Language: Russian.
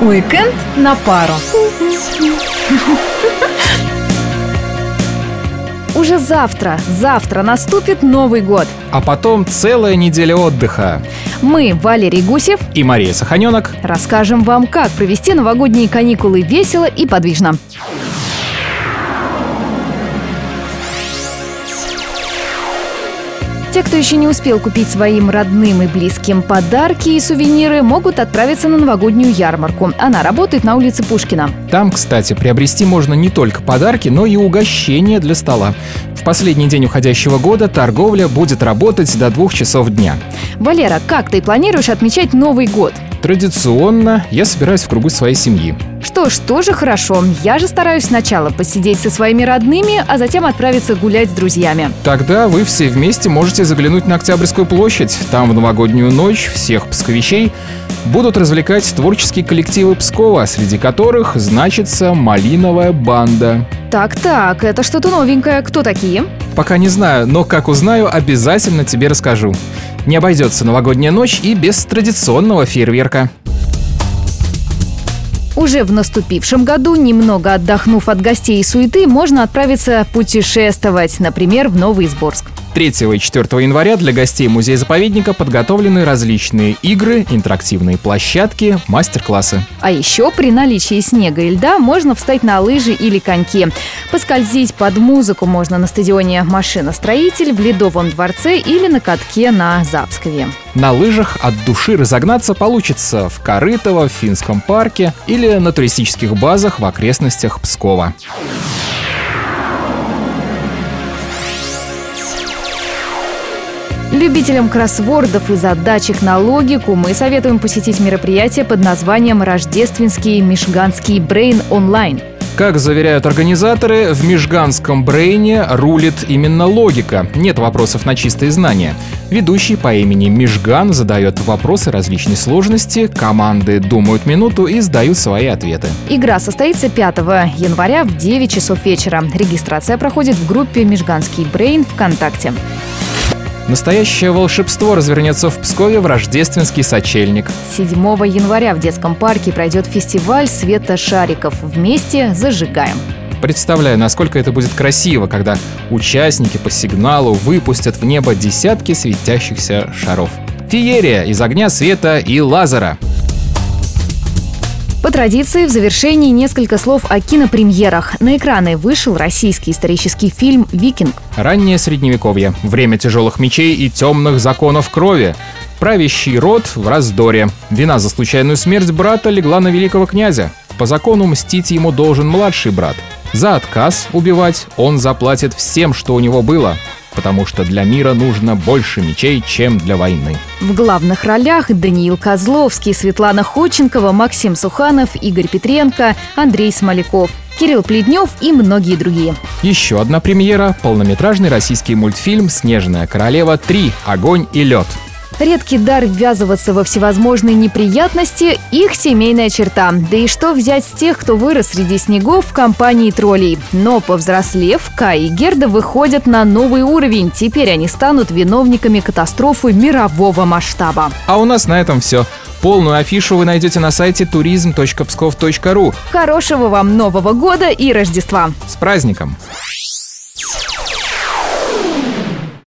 Уикенд на пару. Уже завтра, завтра наступит Новый год. А потом целая неделя отдыха. Мы, Валерий Гусев, И Мария Саханенок. расскажем вам, как провести новогодние каникулы весело и подвижно. Те, кто еще не успел купить своим родным и близким подарки и сувениры, могут отправиться на новогоднюю ярмарку. Она работает на улице Пушкина. Там, кстати, приобрести можно не только подарки, но и угощения для стола. В последний день уходящего года торговля будет работать до двух часов дня. Валера, как ты планируешь отмечать Новый год? Традиционно я собираюсь в кругу своей семьи. Что ж, тоже хорошо. Я же стараюсь сначала посидеть со своими родными, а затем отправиться гулять с друзьями. Тогда вы все вместе можете заглянуть на Октябрьскую площадь. Там в новогоднюю ночь всех псковичей будут развлекать творческие коллективы Пскова, среди которых значится «Малиновая банда». Так-так, это что-то новенькое. Кто такие? Пока не знаю, но как узнаю, обязательно тебе расскажу. Не обойдется новогодняя ночь и без традиционного фейерверка. Уже в наступившем году, немного отдохнув от гостей и суеты, можно отправиться путешествовать, например, в Новый Изборск. 3 и 4 января для гостей музея-заповедника подготовлены различные игры, интерактивные площадки, мастер-классы. А еще при наличии снега и льда можно встать на лыжи или коньки. Поскользить под музыку можно на стадионе «Машиностроитель», в Ледовом дворце или на катке на Запскове. На лыжах от души разогнаться получится в Корытово, в Финском парке или на туристических базах в окрестностях Пскова. Любителям кроссвордов и задачек на логику мы советуем посетить мероприятие под названием «Рождественский Мишганский Брейн онлайн». Как заверяют организаторы, в Межганском брейне рулит именно логика. Нет вопросов на чистые знания. Ведущий по имени Мишган задает вопросы различной сложности, команды думают минуту и сдают свои ответы. Игра состоится 5 января в 9 часов вечера. Регистрация проходит в группе «Межганский Брейн» ВКонтакте. Настоящее волшебство развернется в Пскове в рождественский сочельник. 7 января в детском парке пройдет фестиваль света шариков. Вместе зажигаем. Представляю, насколько это будет красиво, когда участники по сигналу выпустят в небо десятки светящихся шаров. Феерия из огня, света и лазера. По традиции, в завершении несколько слов о кинопремьерах. На экраны вышел российский исторический фильм «Викинг». Раннее средневековье. Время тяжелых мечей и темных законов крови. Правящий род в раздоре. Вина за случайную смерть брата легла на великого князя. По закону мстить ему должен младший брат. За отказ убивать он заплатит всем, что у него было, потому что для мира нужно больше мечей, чем для войны. В главных ролях Даниил Козловский, Светлана Ходченкова, Максим Суханов, Игорь Петренко, Андрей Смоляков, Кирилл Пледнев и многие другие. Еще одна премьера – полнометражный российский мультфильм «Снежная королева 3. Огонь и лед». Редкий дар ввязываться во всевозможные неприятности – их семейная черта. Да и что взять с тех, кто вырос среди снегов в компании троллей. Но повзрослев, Кай и Герда выходят на новый уровень. Теперь они станут виновниками катастрофы мирового масштаба. А у нас на этом все. Полную афишу вы найдете на сайте turism.pskov.ru. Хорошего вам Нового года и Рождества! С праздником!